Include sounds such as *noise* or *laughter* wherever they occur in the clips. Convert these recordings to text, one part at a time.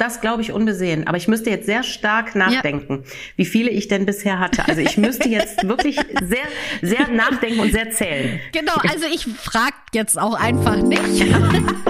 Das glaube ich unbesehen. Aber ich müsste jetzt sehr stark nachdenken, ja. wie viele ich denn bisher hatte. Also ich müsste jetzt *laughs* wirklich sehr, sehr nachdenken und sehr zählen. Genau, also ich frage jetzt auch einfach nicht. *laughs*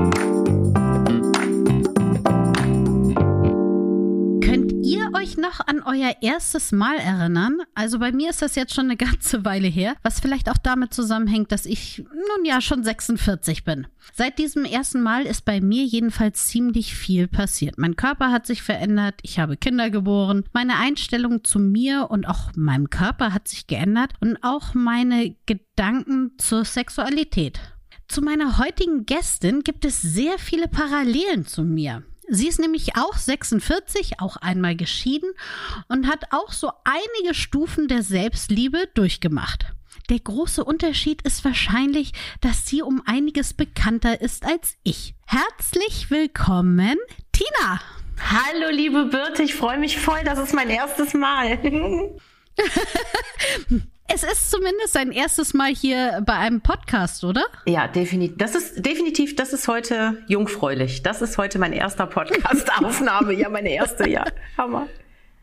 Noch an euer erstes Mal erinnern? Also bei mir ist das jetzt schon eine ganze Weile her, was vielleicht auch damit zusammenhängt, dass ich nun ja schon 46 bin. Seit diesem ersten Mal ist bei mir jedenfalls ziemlich viel passiert. Mein Körper hat sich verändert, ich habe Kinder geboren, meine Einstellung zu mir und auch meinem Körper hat sich geändert und auch meine Gedanken zur Sexualität. Zu meiner heutigen Gästin gibt es sehr viele Parallelen zu mir. Sie ist nämlich auch 46, auch einmal geschieden und hat auch so einige Stufen der Selbstliebe durchgemacht. Der große Unterschied ist wahrscheinlich, dass sie um einiges bekannter ist als ich. Herzlich willkommen, Tina. Hallo, liebe Birte, ich freue mich voll, das ist mein erstes Mal. *laughs* Es ist zumindest sein erstes Mal hier bei einem Podcast, oder? Ja, definitiv. Das ist definitiv, das ist heute jungfräulich. Das ist heute mein erster Podcast-Aufnahme. ja, meine erste, ja. Hammer.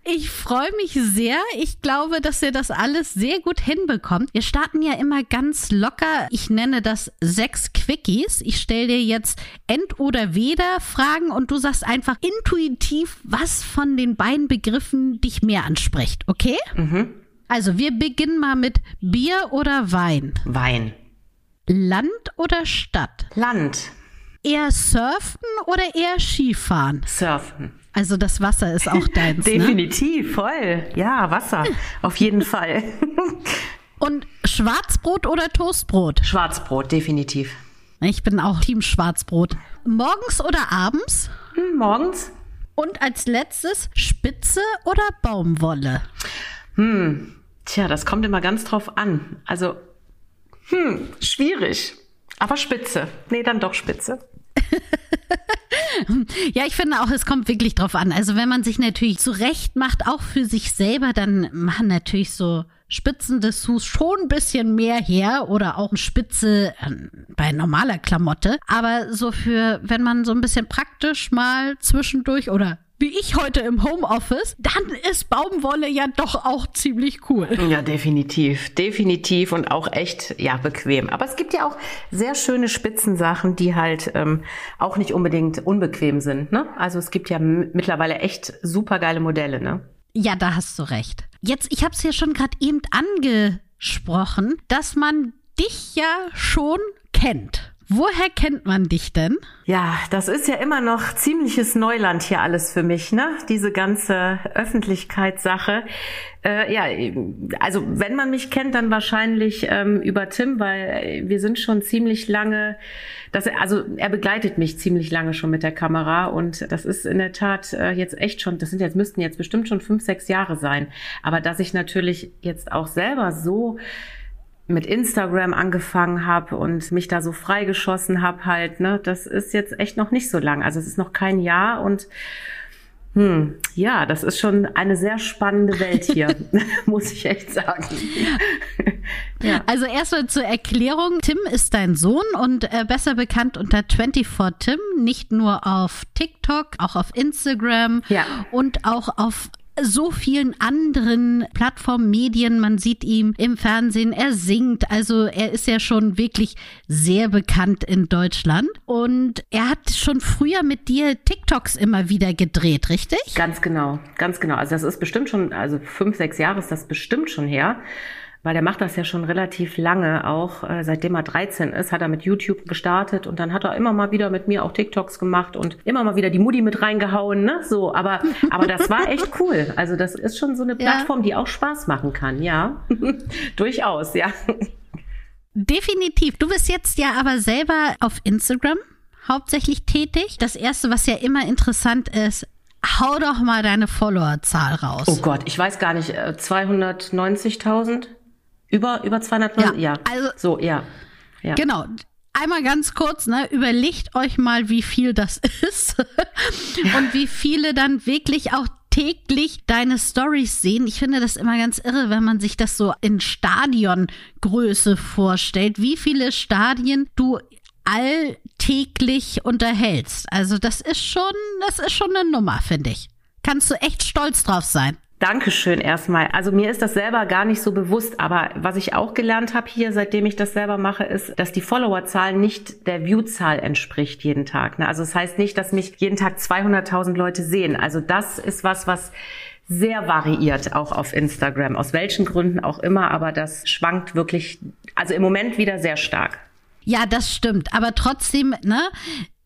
Ich freue mich sehr. Ich glaube, dass ihr das alles sehr gut hinbekommt. Wir starten ja immer ganz locker. Ich nenne das sechs Quickies. Ich stelle dir jetzt End- oder Weder-Fragen und du sagst einfach intuitiv, was von den beiden Begriffen dich mehr anspricht. Okay? Mhm. Also, wir beginnen mal mit Bier oder Wein? Wein. Land oder Stadt? Land. Eher surfen oder eher Skifahren? Surfen. Also das Wasser ist auch deins. *laughs* Ne? Definitiv, ne? voll. Ja, Wasser. Auf jeden Fall. *laughs* Und Schwarzbrot oder Toastbrot? Schwarzbrot, definitiv. Ich bin auch Team Schwarzbrot. Morgens oder abends? Hm, morgens. Und als letztes Spitze oder Baumwolle? Hm, Tja, das kommt immer ganz drauf an. Also, hm, schwierig. Aber spitze. Nee, dann doch spitze. *laughs* ja, ich finde auch, es kommt wirklich drauf an. Also, wenn man sich natürlich zurecht macht, auch für sich selber, dann machen natürlich so Spitzen des Sus schon ein bisschen mehr her oder auch eine Spitze äh, bei normaler Klamotte. Aber so für, wenn man so ein bisschen praktisch mal zwischendurch oder wie ich heute im Homeoffice, dann ist Baumwolle ja doch auch ziemlich cool. Ja, definitiv. Definitiv und auch echt, ja, bequem. Aber es gibt ja auch sehr schöne Spitzensachen, die halt ähm, auch nicht unbedingt unbequem sind. Ne? Also es gibt ja mittlerweile echt super geile Modelle. Ne? Ja, da hast du recht. Jetzt, ich habe es ja schon gerade eben angesprochen, dass man dich ja schon kennt. Woher kennt man dich denn? Ja, das ist ja immer noch ziemliches Neuland hier alles für mich, ne? Diese ganze Öffentlichkeitssache. Äh, ja, also wenn man mich kennt, dann wahrscheinlich ähm, über Tim, weil wir sind schon ziemlich lange, dass er, also er begleitet mich ziemlich lange schon mit der Kamera und das ist in der Tat äh, jetzt echt schon, das sind jetzt müssten jetzt bestimmt schon fünf, sechs Jahre sein. Aber dass ich natürlich jetzt auch selber so mit Instagram angefangen habe und mich da so freigeschossen habe halt, ne, das ist jetzt echt noch nicht so lang. Also es ist noch kein Jahr und hm, ja, das ist schon eine sehr spannende Welt hier, *laughs* *laughs* muss ich echt sagen. ja. Also erstmal zur Erklärung, Tim ist dein Sohn und äh, besser bekannt unter 24 Tim, nicht nur auf TikTok, auch auf Instagram ja. und auch auf so vielen anderen Plattformen, Medien. Man sieht ihn im Fernsehen, er singt. Also er ist ja schon wirklich sehr bekannt in Deutschland. Und er hat schon früher mit dir TikToks immer wieder gedreht, richtig? Ganz genau, ganz genau. Also das ist bestimmt schon, also fünf, sechs Jahre ist das bestimmt schon her weil der macht das ja schon relativ lange auch. Äh, seitdem er 13 ist, hat er mit YouTube gestartet und dann hat er immer mal wieder mit mir auch TikToks gemacht und immer mal wieder die Mutti mit reingehauen, ne? So, aber, *laughs* aber das war echt cool. Also das ist schon so eine Plattform, ja. die auch Spaß machen kann, ja. *laughs* Durchaus, ja. Definitiv. Du bist jetzt ja aber selber auf Instagram hauptsächlich tätig. Das erste, was ja immer interessant ist, hau doch mal deine Followerzahl raus. Oh Gott, ich weiß gar nicht, 290.000? Über, über 200 ja, ja. Also, so, ja. ja. Genau. einmal ganz kurz, ne, überlegt euch mal, wie viel das *laughs* ist und wie viele dann wirklich auch täglich deine Stories sehen. Ich finde das immer ganz irre, wenn man sich das so in Stadiongröße vorstellt, wie viele Stadien du alltäglich unterhältst. Also das ist schon, das ist schon eine Nummer, finde ich. Kannst du echt stolz drauf sein. Dankeschön erstmal. Also mir ist das selber gar nicht so bewusst, aber was ich auch gelernt habe hier, seitdem ich das selber mache, ist, dass die Followerzahl nicht der Viewzahl entspricht jeden Tag. Ne? Also das heißt nicht, dass mich jeden Tag 200.000 Leute sehen. Also das ist was, was sehr variiert, auch auf Instagram. Aus welchen Gründen auch immer, aber das schwankt wirklich, also im Moment wieder sehr stark. Ja, das stimmt. Aber trotzdem, ne?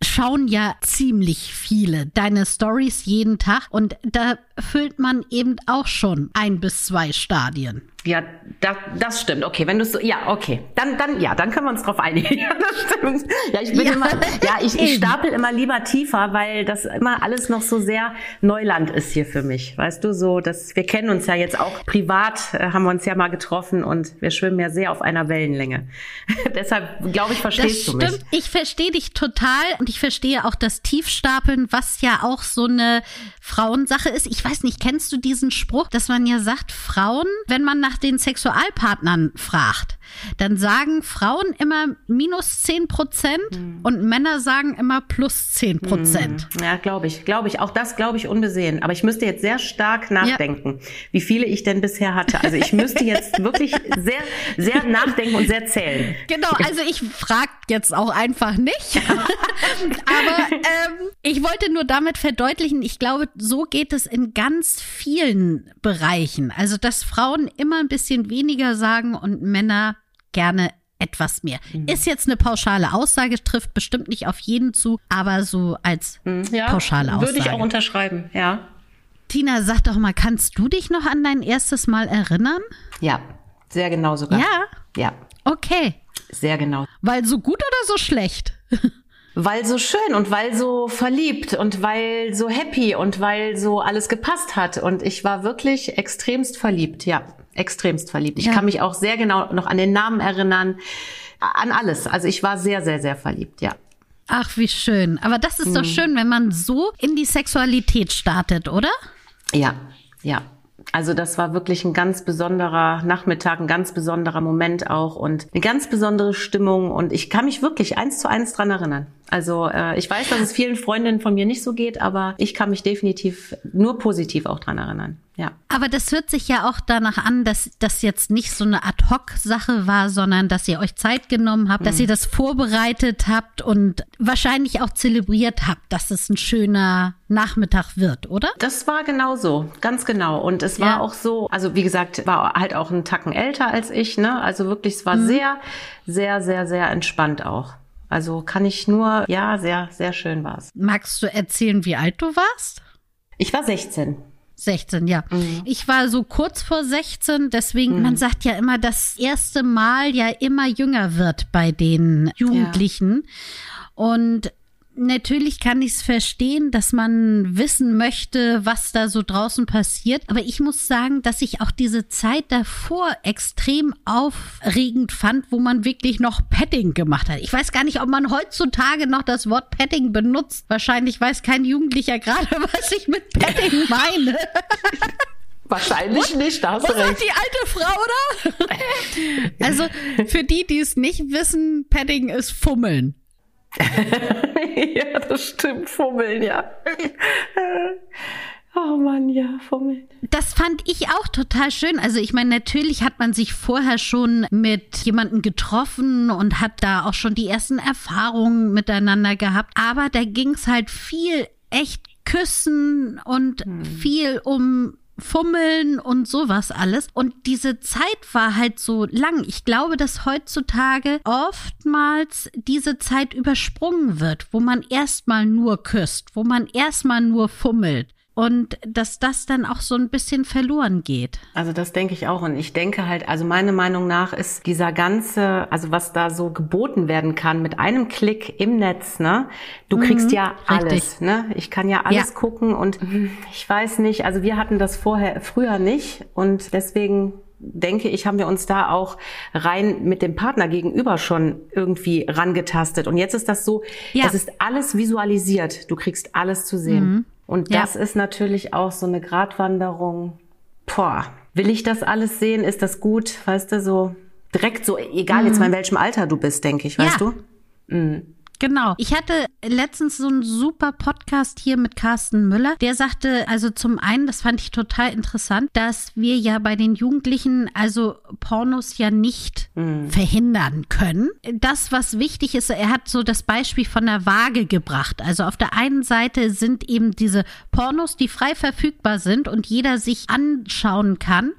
Schauen ja ziemlich viele deine Stories jeden Tag und da füllt man eben auch schon ein bis zwei Stadien. Ja, da, das stimmt. Okay, wenn du so, ja, okay, dann, dann, ja, dann können wir uns drauf einigen. *laughs* Ja, das stimmt. Ja, ich bin ja, immer, ja, ich, ich stapel immer lieber tiefer, weil das immer alles noch so sehr Neuland ist hier für mich. Weißt du, so, dass wir kennen uns ja jetzt auch privat, äh, haben wir uns ja mal getroffen und wir schwimmen ja sehr auf einer Wellenlänge. *laughs* Deshalb, glaube ich, verstehst das du stimmt. mich. Ich verstehe dich total und ich verstehe auch das Tiefstapeln, was ja auch so eine Frauensache ist. Ich weiß nicht, kennst du diesen Spruch, dass man ja sagt, Frauen, wenn man nach den Sexualpartnern fragt, dann sagen Frauen immer minus zehn Prozent hm. und Männer sagen immer plus zehn Prozent. Hm. Ja, glaube ich. Glaube ich. Auch das glaube ich unbesehen. Aber ich müsste jetzt sehr stark nachdenken, ja. wie viele ich denn bisher hatte. Also ich müsste jetzt wirklich *laughs* sehr, sehr nachdenken und sehr zählen. Genau, also ich frage jetzt auch einfach nicht. *laughs* Aber ähm, ich wollte nur damit verdeutlichen, ich glaube, so geht es in ganz vielen Bereichen. Also, dass Frauen immer ein bisschen weniger sagen und Männer gerne etwas mehr. Mhm. Ist jetzt eine pauschale Aussage, trifft bestimmt nicht auf jeden zu, aber so als mhm. ja, pauschale Aussage. Würde ich auch unterschreiben, ja. Tina, sag doch mal, kannst du dich noch an dein erstes Mal erinnern? Ja, sehr genau sogar. Ja? Ja. Okay. Sehr genau. Weil so gut oder so schlecht? *laughs* weil so schön und weil so verliebt und weil so happy und weil so alles gepasst hat. Und ich war wirklich extremst verliebt, ja, extremst verliebt. Ich ja. kann mich auch sehr genau noch an den Namen erinnern, an alles. Also ich war sehr, sehr, sehr verliebt, ja. Ach, wie schön. Aber das ist hm. doch schön, wenn man so in die Sexualität startet, oder? Ja, ja. Also das war wirklich ein ganz besonderer Nachmittag, ein ganz besonderer Moment auch und eine ganz besondere Stimmung und ich kann mich wirklich eins zu eins dran erinnern. Also äh, ich weiß, dass es vielen Freundinnen von mir nicht so geht, aber ich kann mich definitiv nur positiv auch dran erinnern. Ja. Aber das hört sich ja auch danach an, dass das jetzt nicht so eine Ad-Hoc-Sache war, sondern dass ihr euch Zeit genommen habt, mhm. dass ihr das vorbereitet habt und wahrscheinlich auch zelebriert habt, dass es ein schöner Nachmittag wird, oder? Das war genau so, ganz genau. Und es war ja. auch so, also wie gesagt, war halt auch ein Tacken älter als ich, ne? Also wirklich, es war mhm. sehr, sehr, sehr, sehr entspannt auch. Also kann ich nur, ja, sehr, sehr schön war es. Magst du erzählen, wie alt du warst? Ich war 16. 16, ja. Mhm. Ich war so kurz vor 16, deswegen, mhm. man sagt ja immer, das erste Mal ja immer jünger wird bei den Jugendlichen. Ja. Und Natürlich kann ich es verstehen, dass man wissen möchte, was da so draußen passiert. Aber ich muss sagen, dass ich auch diese Zeit davor extrem aufregend fand, wo man wirklich noch Petting gemacht hat. Ich weiß gar nicht, ob man heutzutage noch das Wort Petting benutzt. Wahrscheinlich weiß kein Jugendlicher gerade, *laughs* was ich mit Petting meine. *laughs* Wahrscheinlich nicht, da hast du recht. die alte Frau, oder? *laughs* also für die, die es nicht wissen, Petting ist Fummeln. *laughs* ja, das stimmt. Fummeln, ja. *laughs* Oh Mann, ja, Fummeln. Das fand ich auch total schön. Also ich meine, natürlich hat man sich vorher schon mit jemandem getroffen und hat da auch schon die ersten Erfahrungen miteinander gehabt. Aber da ging es halt viel echt küssen und hm. viel um Fummeln und sowas alles. Und diese Zeit war halt so lang. Ich glaube, dass heutzutage oftmals diese Zeit übersprungen wird, wo man erstmal nur küsst, wo man erstmal nur fummelt und dass das dann auch so ein bisschen verloren geht. Also das denke ich auch und ich denke halt, also meine Meinung nach ist dieser ganze, also was da so geboten werden kann mit einem Klick im Netz, ne? Du kriegst mhm, ja alles, richtig. ne? Ich kann ja alles ja. gucken und ich weiß nicht, also wir hatten das vorher früher nicht und deswegen denke ich, haben wir uns da auch rein mit dem Partner gegenüber schon irgendwie rangetastet. Und jetzt ist das so, ja. es ist alles visualisiert. Du kriegst alles zu sehen. Mhm. Und das ja. ist natürlich auch so eine Gratwanderung. Boah, will ich das alles sehen? Ist das gut? Weißt du, so direkt so, egal mhm. jetzt mal in welchem Alter du bist, denke ich, weißt ja. du? Mhm. Genau. Ich hatte letztens so einen super Podcast hier mit Carsten Müller. Der sagte, also zum einen, das fand ich total interessant, dass wir ja bei den Jugendlichen also Pornos ja nicht mhm. verhindern können. Das, was wichtig ist, er hat so das Beispiel von der Waage gebracht. Also auf der einen Seite sind eben diese Pornos, die frei verfügbar sind und jeder sich anschauen kann.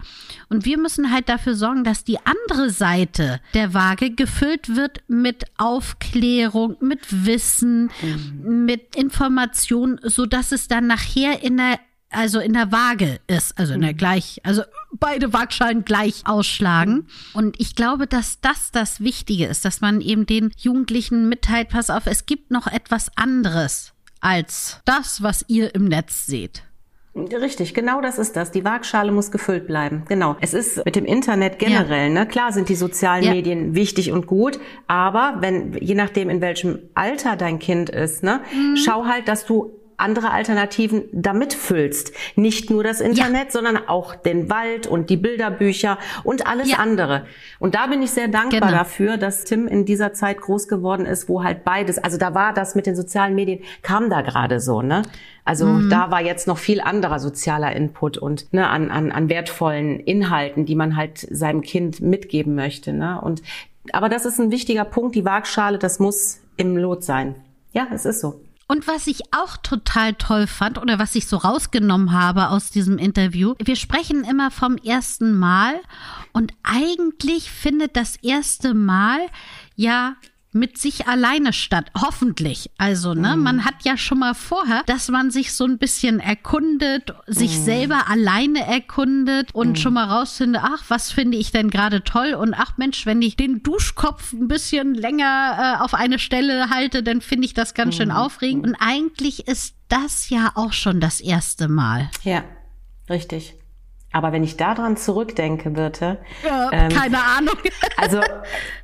Und wir müssen halt dafür sorgen, dass die andere Seite der Waage gefüllt wird mit Aufklärung, mit Wissen, mhm. mit Information, so dass es dann nachher in der also in der Waage ist, also in der mhm. gleich, also beide Waagschalen gleich ausschlagen. Mhm. Und ich glaube, dass das das Wichtige ist, dass man eben den Jugendlichen mitteilt, pass auf, es gibt noch etwas anderes als das, was ihr im Netz seht. Richtig, genau das ist das. Die Waagschale muss gefüllt bleiben. Genau. Es ist mit dem Internet generell, ja. ne? Klar sind die sozialen ja. Medien wichtig und gut, aber wenn, je nachdem in welchem Alter dein Kind ist, ne, mhm. schau halt, dass du andere Alternativen damit füllst. Nicht nur das Internet, ja. sondern auch den Wald und die Bilderbücher und alles ja. andere. Und da bin ich sehr dankbar genau. dafür, dass Tim in dieser Zeit groß geworden ist, wo halt beides, also da war das mit den sozialen Medien, kam da gerade so, ne? Also mhm. da war jetzt noch viel anderer sozialer Input und ne, an, an, an wertvollen Inhalten, die man halt seinem Kind mitgeben möchte. Ne? Und aber das ist ein wichtiger Punkt, die Waagschale, das muss im Lot sein. Ja, es ist so. Und was ich auch total toll fand oder was ich so rausgenommen habe aus diesem Interview, wir sprechen immer vom ersten Mal und eigentlich findet das erste Mal ja mit sich alleine statt. Hoffentlich. Also, ne, mhm. man hat ja schon mal vorher, dass man sich so ein bisschen erkundet, sich mhm. selber alleine erkundet und mhm. schon mal rausfindet, ach, was finde ich denn gerade toll? Und ach Mensch, wenn ich den Duschkopf ein bisschen länger äh, auf eine Stelle halte, dann finde ich das ganz schön mhm. aufregend. Und eigentlich ist das ja auch schon das erste Mal. Ja, richtig. Aber wenn ich daran zurückdenke, Birte. Ja, ähm, keine Ahnung. *laughs* also,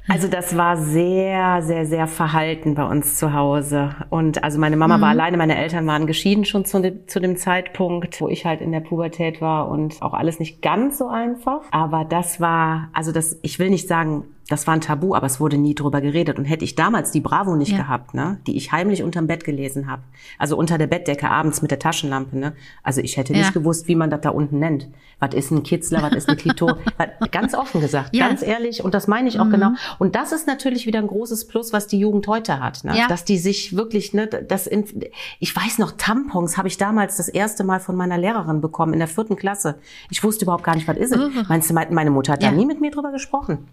also das war sehr, sehr, sehr verhalten bei uns zu Hause. Und also meine Mama mhm. war alleine, meine Eltern waren geschieden schon zu, de, zu dem Zeitpunkt, wo ich halt in der Pubertät war und auch alles nicht ganz so einfach. Aber das war, also das, ich will nicht sagen, das war ein Tabu, aber es wurde nie drüber geredet. Und hätte ich damals die Bravo nicht ja. gehabt, ne, die ich heimlich unterm Bett gelesen habe, also unter der Bettdecke abends mit der Taschenlampe, ne, also ich hätte ja. nicht gewusst, wie man das da unten nennt. Was ist ein Kitzler, was ist ein Klito? *laughs* ganz offen gesagt, ja. ganz ehrlich. Und das meine ich auch mhm. genau. Und das ist natürlich wieder ein großes Plus, was die Jugend heute hat, ne? dass die sich wirklich, ne, das in, ich weiß noch, Tampons habe ich damals das erste Mal von meiner Lehrerin bekommen in der vierten Klasse. Ich wusste überhaupt gar nicht, was ist es. Uh. Meinst du, meine Mutter hat da nie mit mir drüber gesprochen?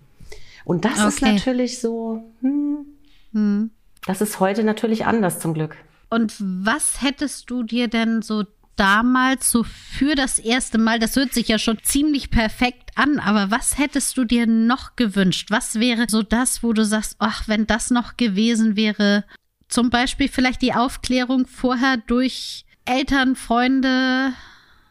Und das okay. ist natürlich so, hm, hm. das ist heute natürlich anders zum Glück. Und was hättest du dir denn so damals so für das erste Mal, das hört sich ja schon ziemlich perfekt an, aber was hättest du dir noch gewünscht? Was wäre so das, wo du sagst, ach, wenn das noch gewesen wäre? Zum Beispiel vielleicht die Aufklärung vorher durch Eltern, Freunde,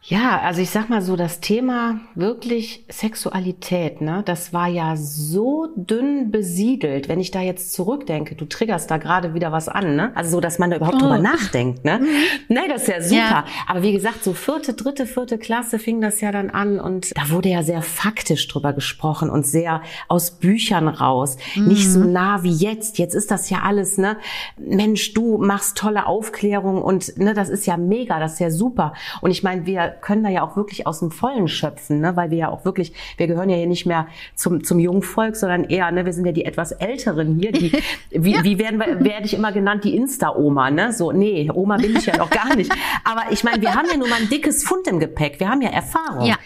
ja, also ich sag mal so, das Thema wirklich Sexualität, ne, das war ja so dünn besiedelt, wenn ich da jetzt zurückdenke, du triggerst da gerade wieder was an, ne? Also so, dass man da überhaupt oh. drüber nachdenkt, ne? Mhm. Nein, das ist ja super. Ja. Aber wie gesagt, so vierte, dritte, vierte Klasse fing das ja dann an und da wurde ja sehr faktisch drüber gesprochen und sehr aus Büchern raus. Mhm. Nicht so nah wie jetzt. Jetzt ist das ja alles, ne? Mensch, du machst tolle Aufklärung und ne, das ist ja mega, das ist ja super. Und ich meine, wir können da ja auch wirklich aus dem Vollen schöpfen, ne? weil wir ja auch wirklich, wir gehören ja hier nicht mehr zum, zum Jungvolk, sondern eher, ne, wir sind ja die etwas Älteren hier. Die, *laughs* wie, ja. wie werden wir, werde ich immer genannt, die Insta-Oma, ne? So, nee, Oma bin ich ja noch gar nicht. Aber ich meine, wir haben ja nur mal ein dickes Fund im Gepäck. Wir haben ja Erfahrung. Ja.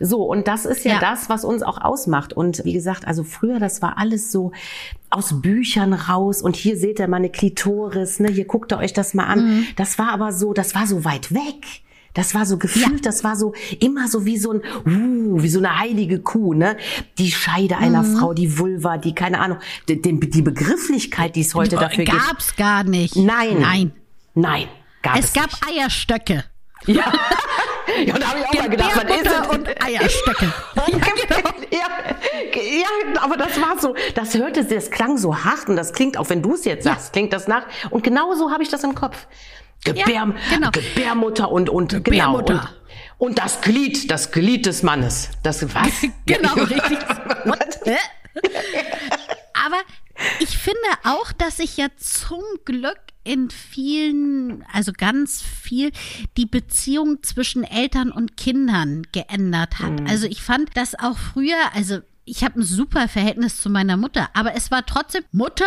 So, und das ist ja, ja, das, was uns auch ausmacht. Und wie gesagt, also früher, das war alles so aus Büchern raus und hier seht ihr mal eine Klitoris, ne, hier guckt ihr euch das mal an. Mhm. Das war aber so, das war so weit weg. Das war so gefühlt, ja. das war so immer so wie so ein, uh, wie so eine heilige Kuh, ne? Die Scheide einer mhm. Frau, die Vulva, die, keine Ahnung, die, die Begrifflichkeit, die es heute oh, dafür gab's gibt. Gab's gar nicht. Nein. Nein. Nein. Gab es, es gab nicht. Eierstöcke. Ja. *laughs* Ja, da habe ich auch mal gedacht, was ist das? und Eierstöcke. *laughs* Genau. *laughs* ja, ja, aber das war so, das hörte, das klang so hart und das klingt, auch wenn du es jetzt sagst, klingt das nach. Und genau so habe ich das im Kopf. Gebär, Ja, genau. Gebärmutter und, und, Gebärmutter. genau. Und, und das Glied, das Glied des Mannes. Das, was? *laughs* Genau, *laughs* richtig. Hä? Aber ich finde auch, dass sich ja zum Glück in vielen, also ganz viel, die Beziehung zwischen Eltern und Kindern geändert hat. Also ich fand das auch früher, also ich habe ein super Verhältnis zu meiner Mutter, aber es war trotzdem Mutter,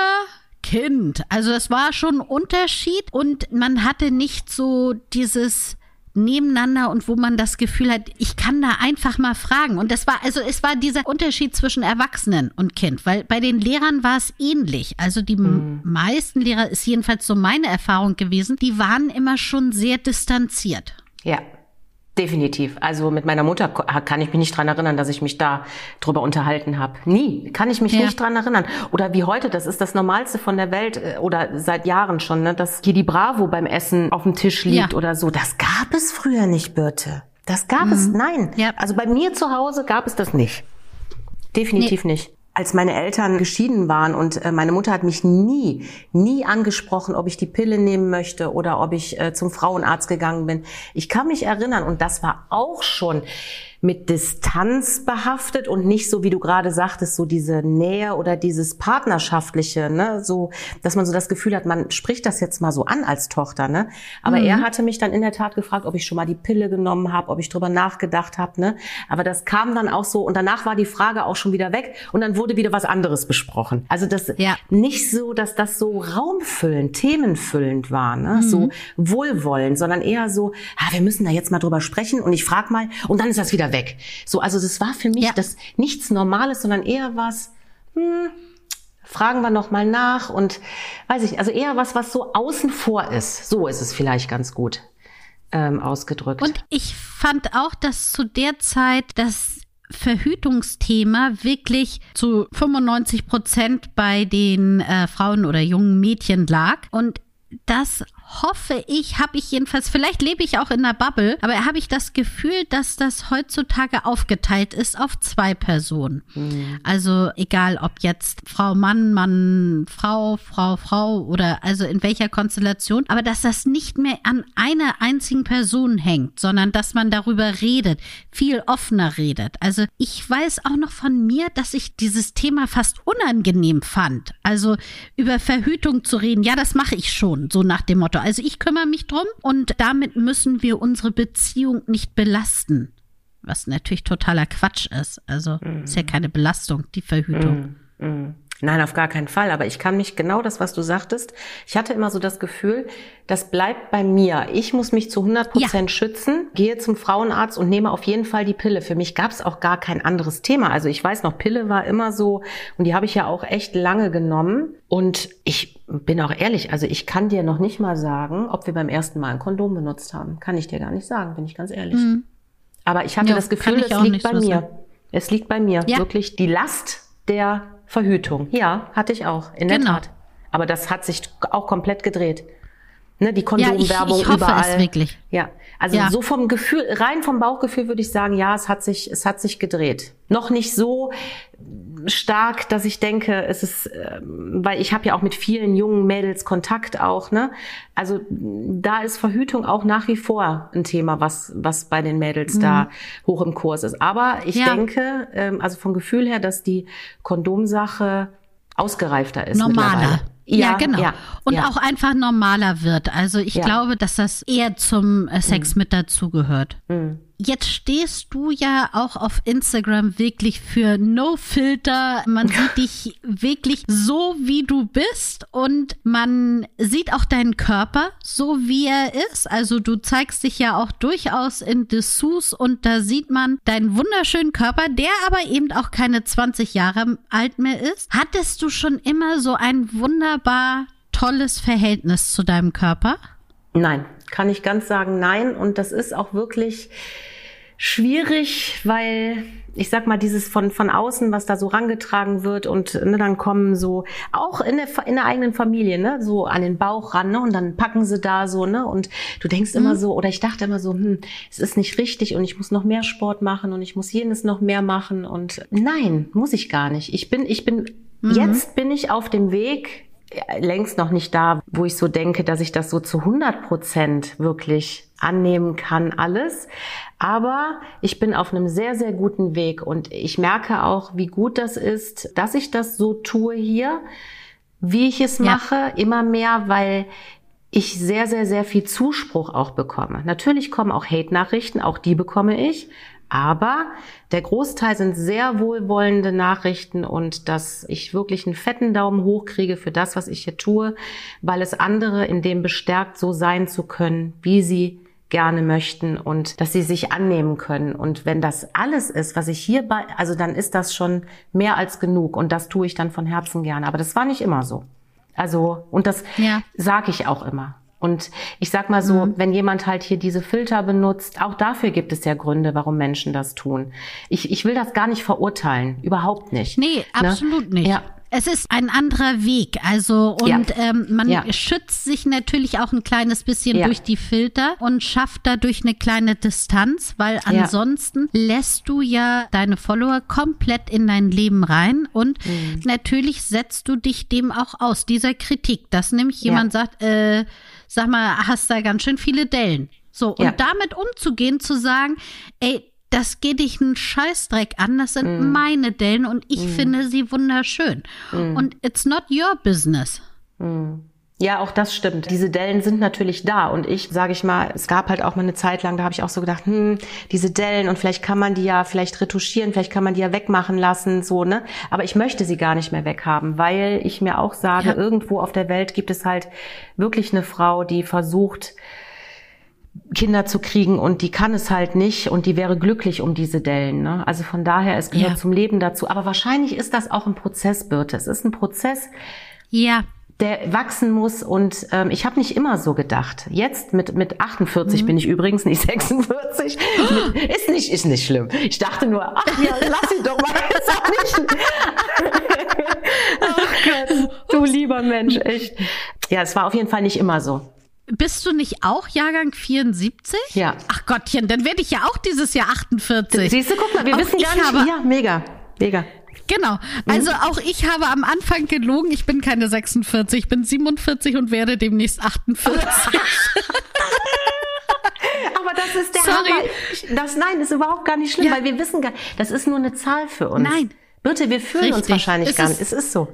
Kind. Also es war schon ein Unterschied und man hatte nicht so dieses nebeneinander und wo man das Gefühl hat, ich kann da einfach mal fragen. Und das war, also es war dieser Unterschied zwischen Erwachsenen und Kind, weil bei den Lehrern war es ähnlich. Also die m- meisten Lehrer, ist jedenfalls so meine Erfahrung gewesen, die waren immer schon sehr distanziert. Ja, definitiv. Also mit meiner Mutter kann ich mich nicht dran erinnern, dass ich mich da drüber unterhalten habe. Nie, kann ich mich Ja. nicht dran erinnern. Oder wie heute, das ist das Normalste von der Welt äh, oder seit Jahren schon, ne, dass hier die Bravo beim Essen auf dem Tisch liegt Ja. oder so. Das gab es früher nicht, Birte. Das gab es, nein. Ja. Also bei mir zu Hause gab es das nicht. Definitiv nicht. Als meine Eltern geschieden waren und äh, meine Mutter hat mich nie, nie angesprochen, ob ich die Pille nehmen möchte oder ob ich äh, zum Frauenarzt gegangen bin. Ich kann mich erinnern und das war auch schon mit Distanz behaftet und nicht so, wie du gerade sagtest, so diese Nähe oder dieses partnerschaftliche, ne, so, dass man so das Gefühl hat, man spricht das jetzt mal so an als Tochter, ne. Aber er hatte mich dann in der Tat gefragt, ob ich schon mal die Pille genommen habe, ob ich drüber nachgedacht habe, ne. Aber das kam dann auch so und danach war die Frage auch schon wieder weg und dann wurde wieder was anderes besprochen. Also das Ja. nicht so, dass das so raumfüllend, themenfüllend war, ne? so wohlwollend, sondern eher so, ah, wir müssen da jetzt mal drüber sprechen und ich frag mal und dann ist das wieder weg. So, also das war für mich Ja. das nichts Normales, sondern eher was, hm, fragen wir noch mal nach und weiß ich, also eher was, was so außen vor ist. So ist es vielleicht ganz gut ähm, ausgedrückt. Und ich fand auch, dass zu der Zeit das Verhütungsthema wirklich zu 95 Prozent bei den äh, Frauen oder jungen Mädchen lag. Und das hoffe ich, habe ich jedenfalls, vielleicht lebe ich auch in einer Bubble, aber habe ich das Gefühl, dass das heutzutage aufgeteilt ist auf zwei Personen. Also egal, ob jetzt Frau, Mann, Mann, Frau, Frau, Frau oder also in welcher Konstellation, aber dass das nicht mehr an einer einzigen Person hängt, sondern dass man darüber redet, viel offener redet. Also ich weiß auch noch von mir, dass ich dieses Thema fast unangenehm fand. Also über Verhütung zu reden, ja, das mache ich schon, so nach dem Motto. Also ich kümmere mich drum und damit müssen wir unsere Beziehung nicht belasten. Was natürlich totaler Quatsch ist. Also ist ja keine Belastung, die Verhütung. Nein, auf gar keinen Fall. Aber ich kann mich genau das, was du sagtest. Ich hatte immer so das Gefühl, das bleibt bei mir. Ich muss mich zu 100 Prozent schützen, gehe zum Frauenarzt und nehme auf jeden Fall die Pille. Für mich gab es auch gar kein anderes Thema. Also ich weiß noch, Pille war immer so und die habe ich ja auch echt lange genommen. Und ich bin auch ehrlich, also ich kann dir noch nicht mal sagen, ob wir beim ersten Mal ein Kondom benutzt haben. Kann ich dir gar nicht sagen, bin ich ganz ehrlich. Aber ich hatte Ja, das Gefühl, es liegt bei mir. Es liegt bei mir. Ja. Wirklich die Last der Verhütung. Ja, hatte ich auch, in der Genau. Tat. Aber das hat sich auch komplett gedreht. Ne, die Ja, ich, Kondomwerbung ich hoffe überall. es wirklich. Ja, also Ja. so vom Gefühl, rein vom Bauchgefühl würde ich sagen, ja, es hat sich, es hat sich gedreht. Noch nicht so stark, dass ich denke, es ist, ähm, weil ich habe ja auch mit vielen jungen Mädels Kontakt auch, ne? Also da ist Verhütung auch nach wie vor ein Thema, was was bei den Mädels da hoch im Kurs ist. Aber ich Mhm. Ja. denke, ähm, also vom Gefühl her, dass die Kondomsache ausgereifter ist Normaler. Mittlerweile. Ja, genau. ja, und ja. auch einfach normaler wird. Also ich Ja. glaube, dass das eher zum äh, Sex mit dazugehört. Mhm. Jetzt stehst du ja auch auf Instagram wirklich für No Filter. Man *laughs* sieht dich wirklich so, wie du bist und man sieht auch deinen Körper so, wie er ist. Also du zeigst dich ja auch durchaus in Dessous und da sieht man deinen wunderschönen Körper, der aber eben auch keine 20 Jahre alt mehr ist. Hattest du schon immer so ein wunderbar tolles Verhältnis zu deinem Körper? Nein, kann ich ganz sagen, nein. Und das ist auch wirklich schwierig, weil ich sag mal, dieses von, von außen, was da so rangetragen wird und ne, dann kommen so, auch in der, in der eigenen Familie, ne, so an den Bauch ran, ne, und dann packen sie da so, ne, und du denkst mhm. immer so, oder ich dachte immer so, hm, es ist nicht richtig und ich muss noch mehr Sport machen und ich muss jenes noch mehr machen und nein, muss ich gar nicht. Ich bin, ich bin, mhm. jetzt bin ich auf dem Weg, längst noch nicht da, wo ich so denke, dass ich das so zu 100 Prozent wirklich annehmen kann, alles. Aber ich bin auf einem sehr, sehr guten Weg und ich merke auch, wie gut das ist, dass ich das so tue hier, wie ich es mache, ja. immer mehr, weil ich sehr, sehr, sehr viel Zuspruch auch bekomme. Natürlich kommen auch Hate-Nachrichten, auch die bekomme ich. Aber der Großteil sind sehr wohlwollende Nachrichten und dass ich wirklich einen fetten Daumen hoch kriege für das, was ich hier tue, weil es andere in dem bestärkt, so sein zu können, wie sie gerne möchten und dass sie sich annehmen können. Und wenn das alles ist, was ich hierbei, also dann ist das schon mehr als genug und das tue ich dann von Herzen gerne. Aber das war nicht immer so. Also, und das ja. sage ich auch immer. Und ich sag mal so, mhm. wenn jemand halt hier diese Filter benutzt, auch dafür gibt es ja Gründe, warum Menschen das tun. Ich, ich will das gar nicht verurteilen, überhaupt nicht. Nee, ne? absolut nicht. Ja. Es ist ein anderer Weg, also und ja. ähm, man ja. schützt sich natürlich auch ein kleines bisschen ja. durch die Filter und schafft dadurch eine kleine Distanz, weil ansonsten lässt du ja deine Follower komplett in dein Leben rein und mhm. natürlich setzt du dich dem auch aus, dieser Kritik, dass nämlich jemand sagt, äh, sag mal, hast da ganz schön viele Dellen. So, und damit umzugehen, zu sagen, ey, das geht dich einen Scheißdreck an, das sind mm. meine Dellen und ich mm. finde sie wunderschön. Mm. Und it's not your business. Mm. Ja, auch das stimmt. Diese Dellen sind natürlich da und ich sage ich mal, es gab halt auch mal eine Zeit lang, da habe ich auch so gedacht, hm, diese Dellen und vielleicht kann man die ja vielleicht retuschieren, vielleicht kann man die ja wegmachen lassen, so, ne? Aber ich möchte sie gar nicht mehr weghaben, weil ich mir auch sage, ja. irgendwo auf der Welt gibt es halt wirklich eine Frau, die versucht Kinder zu kriegen und die kann es halt nicht und die wäre glücklich um diese Dellen. Ne? Also von daher, es gehört ja. zum Leben dazu. Aber wahrscheinlich ist das auch ein Prozess, Birte. Es ist ein Prozess. Ja der wachsen muss und ähm, ich habe nicht immer so gedacht. Jetzt mit mit 48 mhm. bin ich übrigens nicht *laughs* 46. *gasps* ist nicht ist nicht schlimm. Ich dachte nur, ach ja, lass ihn doch mal. Ist auch nicht. *laughs* *laughs* ach Gott, du lieber Mensch, echt. Ja, es war auf jeden Fall nicht immer so. Bist du nicht auch Jahrgang 74? Ja. Ach Gottchen, dann werde ich ja auch dieses Jahr 48. Siehst du, guck mal, wir auch wissen gar nicht. Habe, ja, mega, mega. Genau. Also auch ich habe am Anfang gelogen. Ich bin keine 46, ich bin 47 und werde demnächst 48. *laughs* Aber das ist der Sorry. Hammer. Das, nein, ist überhaupt gar nicht schlimm, ja. weil wir wissen gar, das ist nur eine Zahl für uns. Nein. Bitte, wir fühlen Richtig. uns wahrscheinlich es gar nicht. Es ist so.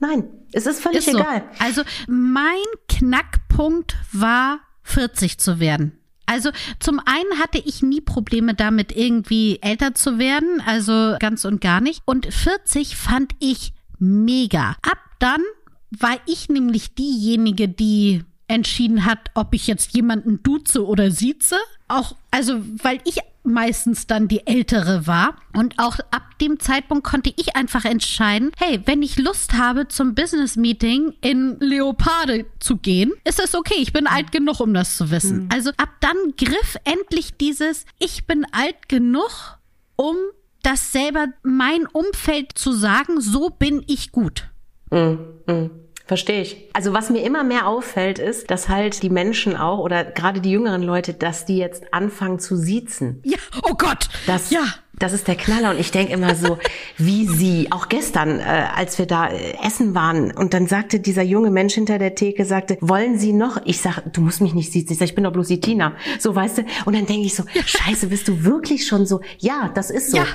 Nein, es ist völlig ist egal. So. Also mein Knackpunkt war 40 zu werden. Also zum einen hatte ich nie Probleme damit, irgendwie älter zu werden, also ganz und gar nicht. Und 40 fand ich mega. Ab dann war ich nämlich diejenige, die entschieden hat, ob ich jetzt jemanden duze oder sieze. Auch, also, weil ich meistens dann die ältere war. Und auch ab dem Zeitpunkt konnte ich einfach entscheiden, hey, wenn ich Lust habe, zum Business Meeting in Leoparde zu gehen, ist es okay. Ich bin alt genug, um das zu wissen. Mhm. Also ab dann griff endlich dieses, ich bin alt genug, um das selber mein Umfeld zu sagen, so bin ich gut. Mhm. Verstehe ich. Also was mir immer mehr auffällt, ist, dass halt die Menschen auch oder gerade die jüngeren Leute, dass die jetzt anfangen zu siezen. Ja, oh Gott. Das, ja. Das ist der Knaller und ich denke immer so, wie sie, auch gestern, äh, als wir da äh, essen waren und dann sagte dieser junge Mensch hinter der Theke, sagte, wollen Sie noch? Ich sag, du musst mich nicht siezen. Ich sag, ich bin doch bloß die Tina. So, weißt du? Und dann denke ich so, scheiße, bist du wirklich schon so? Ja, das ist so. Ja.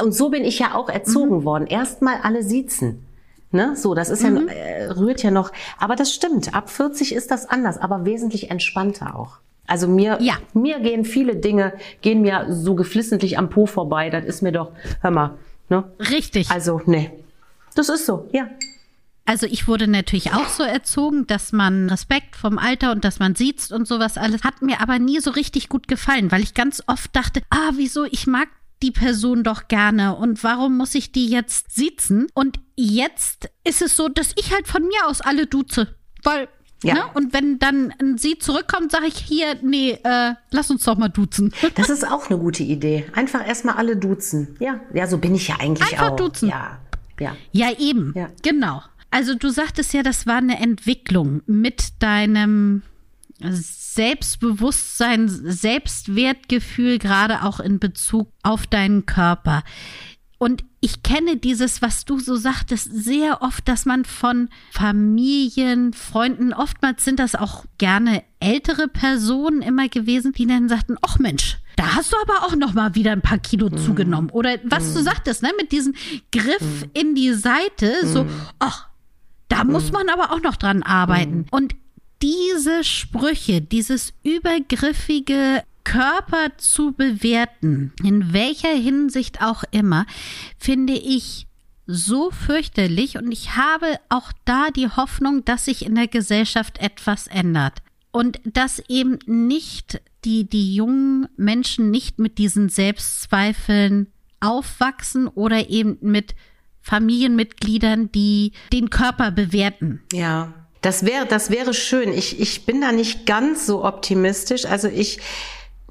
Und so bin ich ja auch erzogen mhm. worden. Erstmal alle siezen. Ne? So, das ist mhm. ja, äh, rührt ja noch. Aber das stimmt. Ab 40 ist das anders, aber wesentlich entspannter auch. Also mir, ja. mir gehen viele Dinge, gehen mir so geflissentlich am Po vorbei. Das ist mir doch, hör mal, ne? Richtig. Also, ne. Das ist so, ja. Also ich wurde natürlich auch so erzogen, dass man Respekt vom Alter und dass man sieht und sowas alles hat mir aber nie so richtig gut gefallen, weil ich ganz oft dachte, ah, wieso, ich mag die Person doch gerne und warum muss ich die jetzt siezen? Und jetzt ist es so, dass ich halt von mir aus alle duze, weil Ja. Ne? Und wenn dann sie zurückkommt, sage ich hier, nee, äh, lass uns doch mal duzen. *laughs* Das ist auch eine gute Idee. Einfach erstmal alle duzen. Ja, ja, so bin ich ja eigentlich Einfach auch. Einfach duzen. Ja, ja. Ja, eben. Ja. Genau. Also du sagtest ja, das war eine Entwicklung mit deinem Selbstbewusstsein, Selbstwertgefühl, gerade auch in Bezug auf deinen Körper. Und ich kenne dieses, was du so sagtest, sehr oft, dass man von Familien, Freunden, oftmals sind das auch gerne ältere Personen immer gewesen, die dann sagten, ach Mensch, da hast du aber auch noch mal wieder ein paar Kilo mm. zugenommen. Oder was mm. du sagtest, ne, mit diesem Griff mm. in die Seite, so, ach, da muss man aber auch noch dran arbeiten. Und diese Sprüche, dieses übergriffige Körper zu bewerten, in welcher Hinsicht auch immer, finde ich so fürchterlich und ich habe auch da die Hoffnung, dass sich in der Gesellschaft etwas ändert und dass eben nicht die, die jungen Menschen nicht mit diesen Selbstzweifeln aufwachsen oder eben mit Familienmitgliedern, die den Körper bewerten. Ja. Das wäre, das wäre schön. Ich, ich bin da nicht ganz so optimistisch. Also ich,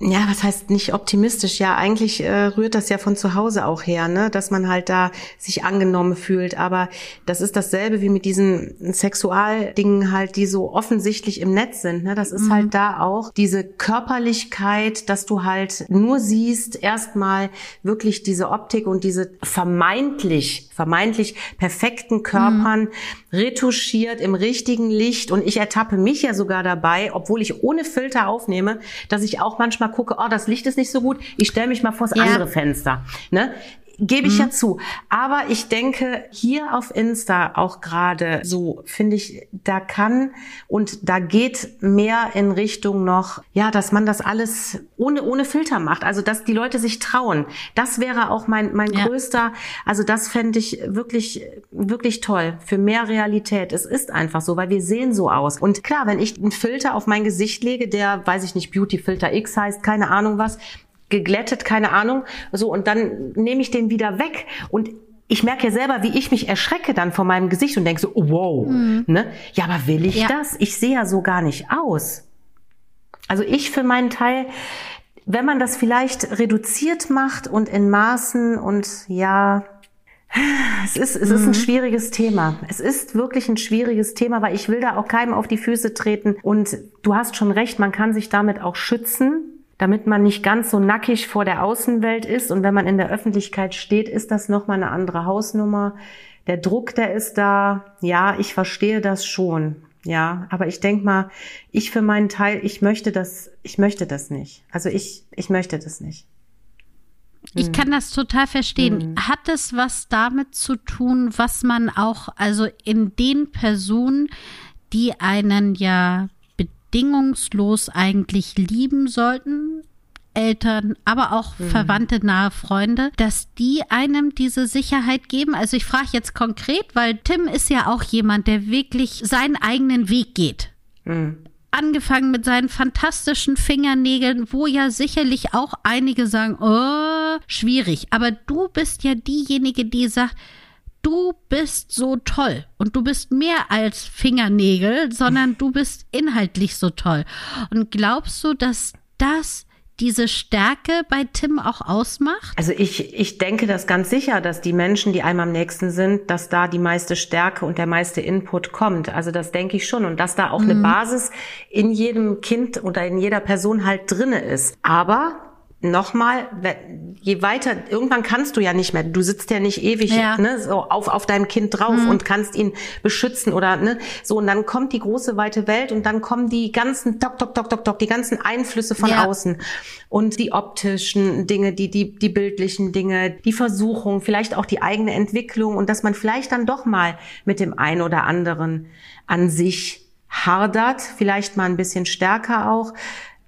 ja, was heißt nicht optimistisch? Ja, eigentlich äh, rührt das ja von zu Hause auch her, ne, dass man halt da sich angenommen fühlt. Aber das ist dasselbe wie mit diesen Sexualdingen halt, die so offensichtlich im Netz sind. Ne? Das ist mhm. halt da auch diese Körperlichkeit, dass du halt nur siehst erstmal wirklich diese Optik und diese vermeintlich vermeintlich perfekten Körpern mhm. retuschiert im richtigen Licht. Und ich ertappe mich ja sogar dabei, obwohl ich ohne Filter aufnehme, dass ich auch manchmal gucke, oh, das Licht ist nicht so gut, ich stelle mich mal vors ja. andere Fenster. Ne? Gebe ich mhm. ja zu. Aber ich denke, hier auf Insta auch gerade so, finde ich, da kann und da geht mehr in Richtung noch, ja, dass man das alles ohne, ohne Filter macht. Also, dass die Leute sich trauen. Das wäre auch mein, mein ja. größter, also das fände ich wirklich, wirklich toll für mehr Realität. Es ist einfach so, weil wir sehen so aus. Und klar, wenn ich einen Filter auf mein Gesicht lege, der, weiß ich nicht, Beauty Filter X heißt, keine Ahnung was, geglättet, keine Ahnung, so und dann nehme ich den wieder weg und ich merke ja selber, wie ich mich erschrecke dann vor meinem Gesicht und denke so, oh, wow, mhm. ne? Ja, aber will ich ja. das? Ich sehe ja so gar nicht aus. Also ich für meinen Teil, wenn man das vielleicht reduziert macht und in Maßen und ja, es ist, es ist ein mhm. schwieriges Thema. Es ist wirklich ein schwieriges Thema, weil ich will da auch keinem auf die Füße treten. Und du hast schon recht, man kann sich damit auch schützen damit man nicht ganz so nackig vor der Außenwelt ist. Und wenn man in der Öffentlichkeit steht, ist das nochmal eine andere Hausnummer. Der Druck, der ist da. Ja, ich verstehe das schon. Ja, aber ich denk mal, ich für meinen Teil, ich möchte das, ich möchte das nicht. Also ich, ich möchte das nicht. Ich kann das total verstehen. Mhm. Hat es was damit zu tun, was man auch, also in den Personen, die einen ja bedingungslos eigentlich lieben sollten, Eltern, aber auch mhm. Verwandte, nahe Freunde, dass die einem diese Sicherheit geben. Also ich frage jetzt konkret, weil Tim ist ja auch jemand, der wirklich seinen eigenen Weg geht. Mhm. Angefangen mit seinen fantastischen Fingernägeln, wo ja sicherlich auch einige sagen, oh, schwierig. Aber du bist ja diejenige, die sagt, du bist so toll und du bist mehr als Fingernägel, sondern du bist inhaltlich so toll. Und glaubst du, dass das diese Stärke bei Tim auch ausmacht? Also ich, ich denke das ganz sicher, dass die Menschen, die einem am nächsten sind, dass da die meiste Stärke und der meiste Input kommt. Also das denke ich schon und dass da auch mhm. eine Basis in jedem Kind oder in jeder Person halt drinne ist. Aber nochmal, je weiter, irgendwann kannst du ja nicht mehr, du sitzt ja nicht ewig ja. Ne, so auf, auf deinem Kind drauf mhm. und kannst ihn beschützen oder ne, so und dann kommt die große weite Welt und dann kommen die ganzen tok, tok, tok, tok, tok, die ganzen Einflüsse von ja. außen und die optischen Dinge, die, die, die bildlichen Dinge, die Versuchung, vielleicht auch die eigene Entwicklung und dass man vielleicht dann doch mal mit dem einen oder anderen an sich hardert, vielleicht mal ein bisschen stärker auch,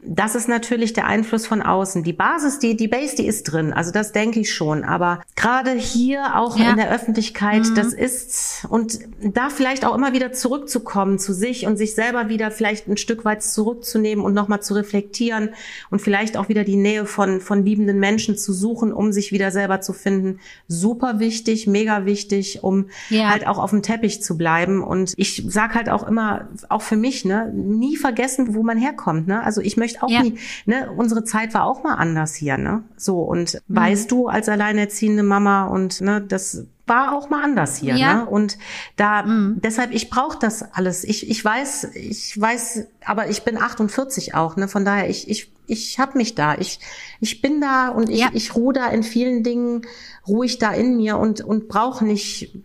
das ist natürlich der Einfluss von außen. Die Basis, die, die Base, die ist drin. Also das denke ich schon. Aber gerade hier auch ja. in der Öffentlichkeit, mhm. das ist, und da vielleicht auch immer wieder zurückzukommen zu sich und sich selber wieder vielleicht ein Stück weit zurückzunehmen und nochmal zu reflektieren und vielleicht auch wieder die Nähe von, von liebenden Menschen zu suchen, um sich wieder selber zu finden. Super wichtig, mega wichtig, um ja. halt auch auf dem Teppich zu bleiben. Und ich sag halt auch immer, auch für mich, ne, nie vergessen, wo man herkommt. Ne? Also ich möchte vielleicht auch ja. nie, ne, unsere Zeit war auch mal anders hier, ne? So, und mhm. weißt du, als alleinerziehende Mama und ne, das war auch mal anders hier, ja. ne? Und da mhm. deshalb ich brauche das alles. Ich ich weiß, ich weiß, aber ich bin 48 auch, ne? Von daher ich ich ich habe mich da. Ich ich bin da und ich ja. ich ruhe da in vielen Dingen ruhig da in mir und und brauche nicht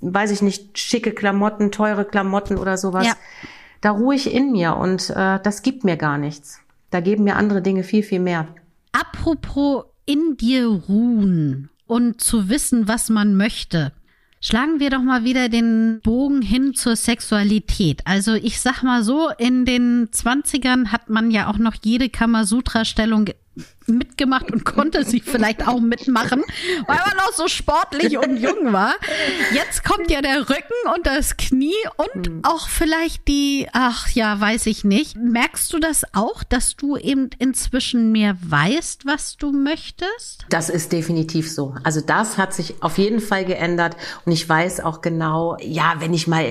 weiß ich nicht schicke Klamotten, teure Klamotten oder sowas. Ja. Da ruhe ich in mir und äh, das gibt mir gar nichts. Da geben mir andere Dinge viel, viel mehr. Apropos in dir ruhen und zu wissen, was man möchte. Schlagen wir doch mal wieder den Bogen hin zur Sexualität. Also ich sag mal so, in den Zwanzigern hat man ja auch noch jede Kamasutra-Stellung mitgemacht und konnte sie vielleicht auch mitmachen, weil man noch so sportlich und jung war. Jetzt kommt ja der Rücken und das Knie und hm. auch vielleicht die, ach ja, weiß ich nicht. Merkst du das auch, dass du eben inzwischen mehr weißt, was du möchtest? Das ist definitiv so. Also das hat sich auf jeden Fall geändert und ich weiß auch genau, ja, wenn ich mal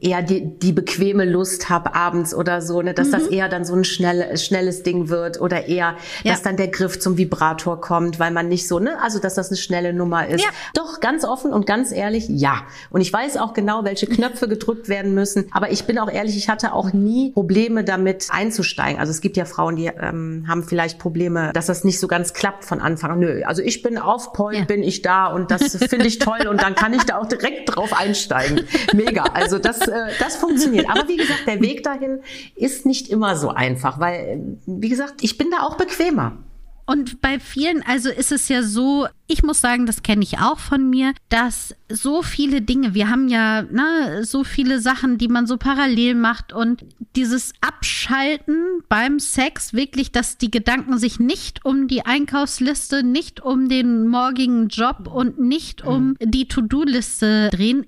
eher die, die bequeme Lust habe abends oder so, ne, dass mhm. das eher dann so ein schnell, schnelles Ding wird oder eher, ja. dass dann der der Griff zum Vibrator kommt, weil man nicht so, ne, also dass das eine schnelle Nummer ist. Ja. Doch, ganz offen und ganz ehrlich, ja. Und ich weiß auch genau, welche Knöpfe gedrückt werden müssen. Aber ich bin auch ehrlich, ich hatte auch nie Probleme damit einzusteigen. Also es gibt ja Frauen, die ähm, haben vielleicht Probleme, dass das nicht so ganz klappt von Anfang an. Nö, also ich bin auf Point, ja. bin ich da und das finde ich toll und dann kann ich da auch direkt drauf einsteigen. Mega. Also das, äh, das funktioniert. Aber wie gesagt, der Weg dahin ist nicht immer so einfach, weil, wie gesagt, ich bin da auch bequemer. Und bei vielen, also ist es ja so, ich muss sagen, das kenne ich auch von mir, dass so viele Dinge, wir haben ja ne, so viele Sachen, die man so parallel macht und dieses Abschalten beim Sex, wirklich, dass die Gedanken sich nicht um die Einkaufsliste, nicht um den morgigen Job und nicht um mhm. die To-Do-Liste drehen,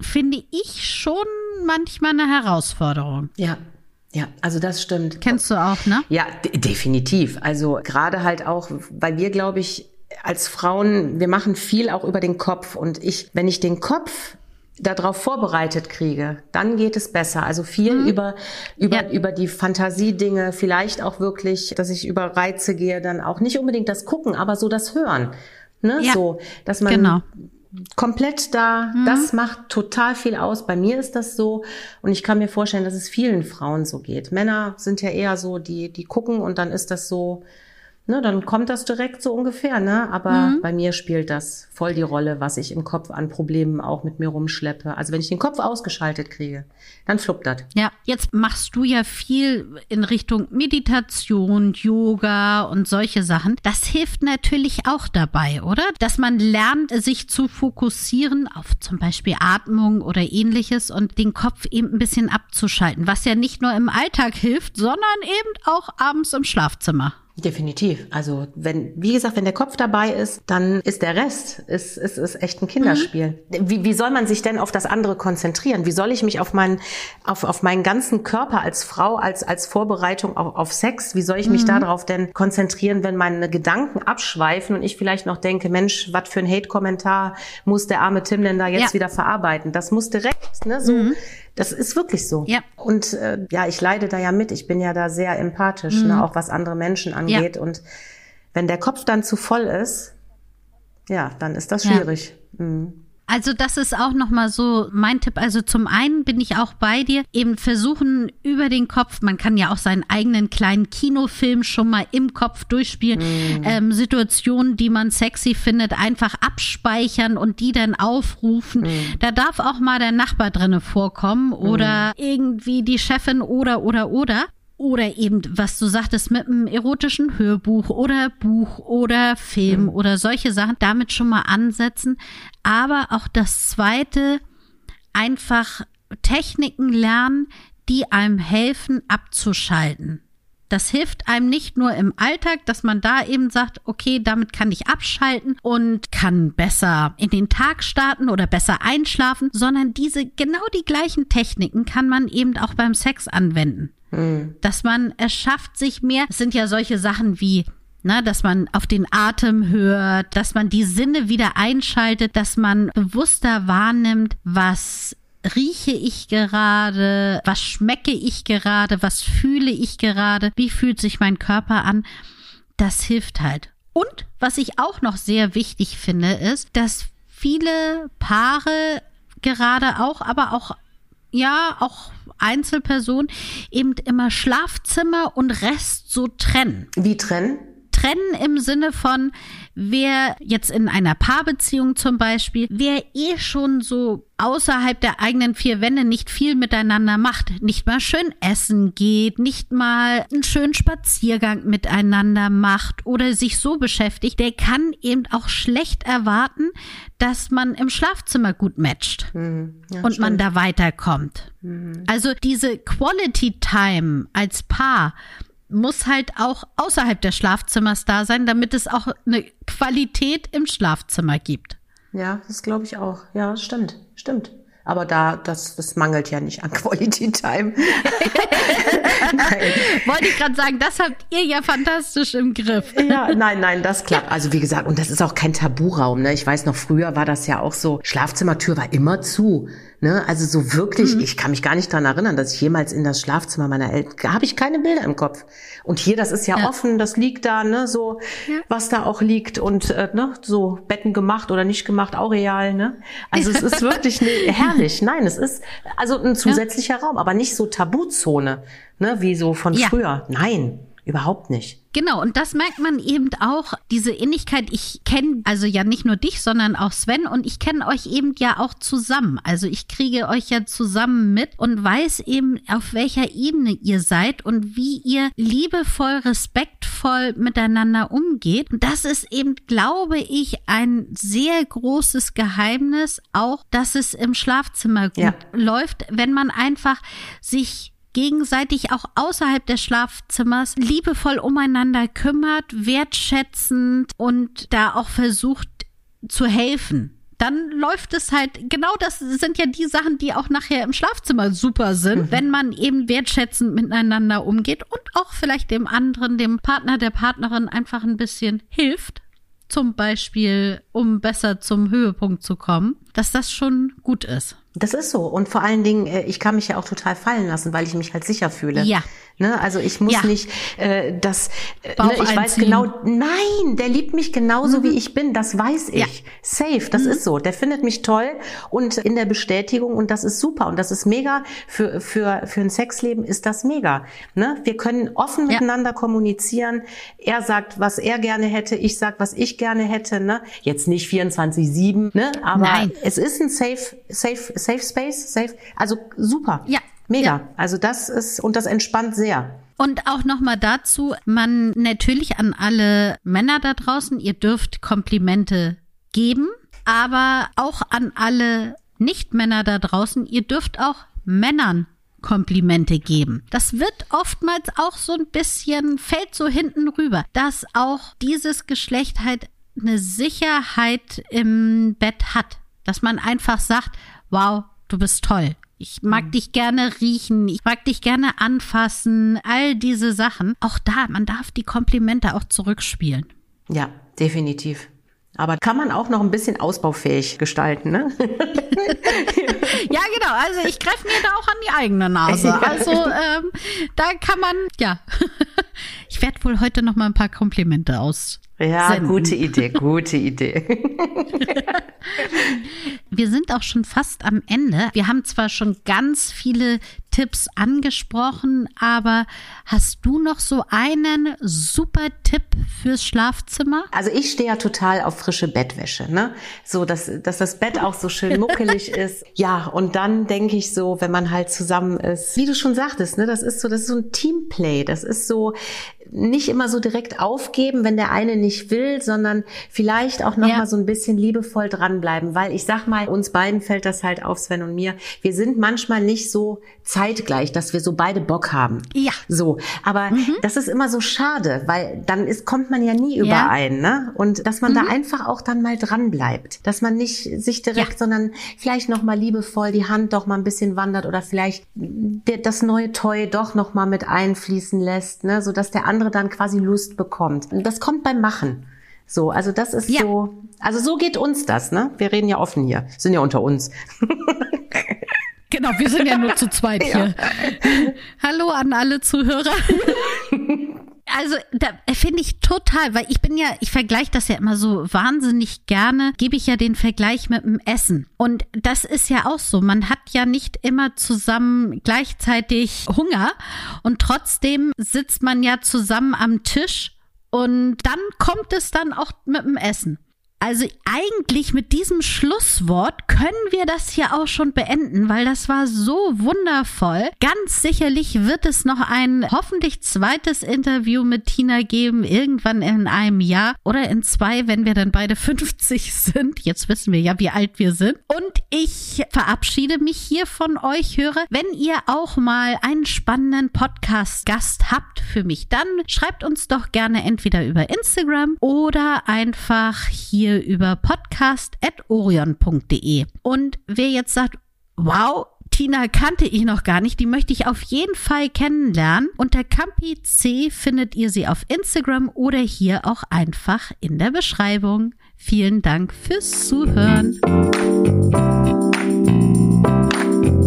finde ich schon manchmal eine Herausforderung. Ja, ja, also das stimmt. Kennst du auch, ne? Ja, definitiv. Also gerade halt auch, weil wir, glaube ich, als Frauen, wir machen viel auch über den Kopf. Und ich, wenn ich den Kopf darauf vorbereitet kriege, dann geht es besser. Also viel mhm. über, über, ja. über die Fantasiedinge, vielleicht auch wirklich, dass ich über Reize gehe, dann auch nicht unbedingt das Gucken, aber so das Hören. Ne? Ja. So, dass man genau komplett da, mhm. das macht total viel aus. Bei mir ist das so und ich kann mir vorstellen, dass es vielen Frauen so geht. Männer sind ja eher so, die, die gucken und dann ist das so, ne, dann kommt das direkt so ungefähr, ne? Aber mhm. bei mir spielt das voll die Rolle, was ich im Kopf an Problemen auch mit mir rumschleppe. Also wenn ich den Kopf ausgeschaltet kriege, dann fluppt das. Ja, jetzt machst du ja viel in Richtung Meditation, Yoga und solche Sachen. Das hilft natürlich auch dabei, oder? Dass man lernt, sich zu fokussieren auf zum Beispiel Atmung oder ähnliches und den Kopf eben ein bisschen abzuschalten, was ja nicht nur im Alltag hilft, sondern eben auch abends im Schlafzimmer. Definitiv. Also wenn, wie gesagt, wenn der Kopf dabei ist, dann ist der Rest ist, ist, ist echt ein Kinderspiel. Mhm. Wie, wie soll man sich denn auf das andere konzentrieren? Wie soll ich mich auf meinen, auf, auf meinen ganzen Körper als Frau, als, als Vorbereitung auf, auf Sex, wie soll ich mich mhm. darauf denn konzentrieren, wenn meine Gedanken abschweifen und ich vielleicht noch denke, Mensch, was für ein Hate-Kommentar muss der arme Tim denn da jetzt ja. wieder verarbeiten? Das muss direkt, ne, so. Mhm das ist wirklich so. Ja. Und äh, ja, ich leide da ja mit. Ich bin ja da sehr empathisch, ne, mhm. ne, auch was andere Menschen angeht. Ja. Und wenn der Kopf dann zu voll ist, ja, dann ist das schwierig. Ja. Mhm. Also das ist auch noch mal so mein Tipp. Also zum einen bin ich auch bei dir, eben versuchen über den Kopf, man kann ja auch seinen eigenen kleinen Kinofilm schon mal im Kopf durchspielen, mm. ähm, Situationen, die man sexy findet, einfach abspeichern und die dann aufrufen. Mm. Da darf auch mal der Nachbar drinne vorkommen oder mm. irgendwie die Chefin oder oder oder. Oder eben, was du sagtest, mit einem erotischen Hörbuch oder Buch oder Film mhm. oder solche Sachen, damit schon mal ansetzen. Aber auch das zweite, einfach Techniken lernen, die einem helfen, abzuschalten. Das hilft einem nicht nur im Alltag, dass man da eben sagt, okay, damit kann ich abschalten und kann besser in den Tag starten oder besser einschlafen, sondern diese genau die gleichen Techniken kann man eben auch beim Sex anwenden. Mhm. Dass man es schafft, sich mehr, es sind ja solche Sachen wie na, dass man auf den Atem hört, dass man die Sinne wieder einschaltet, dass man bewusster wahrnimmt, was rieche ich gerade, was schmecke ich gerade, was fühle ich gerade, wie fühlt sich mein Körper an. Das hilft halt. Und was ich auch noch sehr wichtig finde, ist, dass viele Paare gerade auch, aber auch, ja, auch Einzelpersonen eben immer Schlafzimmer und Rest so trennen. Wie trennen? Trennen im Sinne von, wer jetzt in einer Paarbeziehung zum Beispiel, wer eh schon so außerhalb der eigenen vier Wände nicht viel miteinander macht, nicht mal schön essen geht, nicht mal einen schönen Spaziergang miteinander macht oder sich so beschäftigt, der kann eben auch schlecht erwarten, dass man im Schlafzimmer gut matcht mhm, ja, und stimmt. man da weiterkommt. Mhm. Also diese Quality Time als Paar muss halt auch außerhalb des Schlafzimmers da sein, damit es auch eine Qualität im Schlafzimmer gibt. Ja, das glaube ich auch. Ja, stimmt, stimmt. Aber da, das, das mangelt ja nicht an *laughs* Quality Time. *laughs* Wollte ich gerade sagen, das habt ihr ja fantastisch im Griff. *laughs* ja, nein, nein, das klappt. Also wie gesagt, und das ist auch kein Taburaum. Ne? Ich weiß noch, früher war das ja auch so, Schlafzimmertür war immer zu. Ne? Also so wirklich, mhm. ich kann mich gar nicht dran erinnern, dass ich jemals in das Schlafzimmer meiner Eltern, habe ich keine Bilder im Kopf. Und hier, das ist ja, ja. offen, das liegt da, ne, so, ja. was da auch liegt und äh, ne, so Betten gemacht oder nicht gemacht, auch real, ne. Also es ist wirklich ne, *laughs* herrlich. Nein, es ist also ein zusätzlicher ja. Raum, aber nicht so Tabuzone, ne, wie so von früher. Nein, überhaupt nicht. Genau, und das merkt man eben auch, diese Ähnlichkeit. Ich kenne also ja nicht nur dich, sondern auch Sven und ich kenne euch eben ja auch zusammen. Also ich kriege euch ja zusammen mit und weiß eben, auf welcher Ebene ihr seid und wie ihr liebevoll, respektvoll miteinander umgeht. Und das ist eben, glaube ich, ein sehr großes Geheimnis, auch dass es im Schlafzimmer gut ja. läuft, wenn man einfach sich gegenseitig auch außerhalb des Schlafzimmers liebevoll umeinander kümmert, wertschätzend und da auch versucht zu helfen dann läuft es halt, genau das sind ja die Sachen, die auch nachher im Schlafzimmer super sind, mhm. wenn man eben wertschätzend miteinander umgeht und auch vielleicht dem anderen, dem Partner, der Partnerin einfach ein bisschen hilft, zum Beispiel, um besser zum Höhepunkt zu kommen, dass das schon gut ist. Das ist so. Und vor allen Dingen, äh, ich kann mich ja auch total fallen lassen, weil ich mich halt sicher fühle. Ja. Ne? Also ich muss ja. nicht äh, das, äh, ne, ich einziehen. weiß genau, nein, der liebt mich genauso, mhm. wie ich bin, das weiß ich. Ja. Safe, das mhm. ist so. Der findet mich toll und in der Bestätigung und das ist super und das ist mega. Für, für, für ein Sexleben ist das mega. Ne? Wir können offen ja. miteinander kommunizieren. Er sagt, was er gerne hätte, ich sag, was ich gerne hätte. Ne? Jetzt nicht 24-7, ne? aber Nein. es ist ein safe, safe, safe space, safe, also super. Ja. Mega. Ja. Also das ist, und das entspannt sehr. Und auch nochmal dazu, man natürlich an alle Männer da draußen, ihr dürft Komplimente geben, aber auch an alle Nicht-Männer da draußen, ihr dürft auch Männern Komplimente geben. Das wird oftmals auch so ein bisschen, fällt so hinten rüber, dass auch dieses Geschlecht halt eine Sicherheit im Bett hat. Dass man einfach sagt, wow, du bist toll. Ich mag mhm. dich gerne riechen, ich mag dich gerne anfassen, all diese Sachen. Auch da, man darf die Komplimente auch zurückspielen. Ja, definitiv. Aber kann man auch noch ein bisschen ausbaufähig gestalten, ne? *laughs* ja, genau. Also ich greife mir da auch an die eigene Nase. *laughs* Also ähm, da kann man, ja. *laughs* ich werde wohl heute noch mal ein paar Komplimente aus ja, senden. gute Idee, gute Idee. *laughs* Wir sind auch schon fast am Ende. Wir haben zwar schon ganz viele Tipps angesprochen, aber hast du noch so einen super Tipp fürs Schlafzimmer? Also ich stehe ja total auf frische Bettwäsche, ne? So, dass, dass das Bett auch so schön muckelig *laughs* ist. Ja, und dann denke ich so, wenn man halt zusammen ist, wie du schon sagtest, ne, das ist so, das ist so ein Teamplay. Das ist so, nicht immer so direkt aufgeben, wenn der eine nicht will, sondern vielleicht auch noch ja. mal so ein bisschen liebevoll dranbleiben, weil ich sag mal, uns beiden fällt das halt auf, Sven und mir. Wir sind manchmal nicht so zeitgleich, dass wir so beide Bock haben. Ja. So, aber mhm. das ist immer so schade, weil dann ist kommt man ja nie überein, ja. ne? Und dass man mhm. da einfach auch dann mal dran bleibt, dass man nicht sich direkt, ja. sondern vielleicht noch mal liebevoll die Hand doch mal ein bisschen wandert oder vielleicht das neue Toy doch noch mal mit einfließen lässt, ne, so dass der andere dann quasi Lust bekommt. Das kommt beim Machen. So, also das ist ja. so, also so geht uns das, ne? Wir reden ja offen hier, sind ja unter uns. Genau, wir sind ja nur zu zweit *laughs* hier. Hallo an alle Zuhörer. *laughs* Also da finde ich total, weil ich bin ja, ich vergleiche das ja immer so wahnsinnig gerne, gebe ich ja den Vergleich mit dem Essen. Und das ist ja auch so. Man hat ja nicht immer zusammen gleichzeitig Hunger und trotzdem sitzt man ja zusammen am Tisch und dann kommt es dann auch mit dem Essen. Also eigentlich mit diesem Schlusswort können wir das hier auch schon beenden, weil das war so wundervoll. Ganz sicherlich wird es noch ein hoffentlich zweites Interview mit Tina geben, irgendwann in einem Jahr oder in zwei, wenn wir dann beide *laughs* 50 sind. Jetzt wissen wir ja, wie alt wir sind. Und ich verabschiede mich hier von euch, Hörer. Wenn ihr auch mal einen spannenden Podcast-Gast habt für mich, dann schreibt uns doch gerne entweder über Instagram oder einfach hier über podcast.orion.de. Und wer jetzt sagt, wow, Tina kannte ich noch gar nicht. Die möchte ich auf jeden Fall kennenlernen. Unter Campi C findet ihr sie auf Instagram oder hier auch einfach in der Beschreibung. Vielen Dank fürs Zuhören.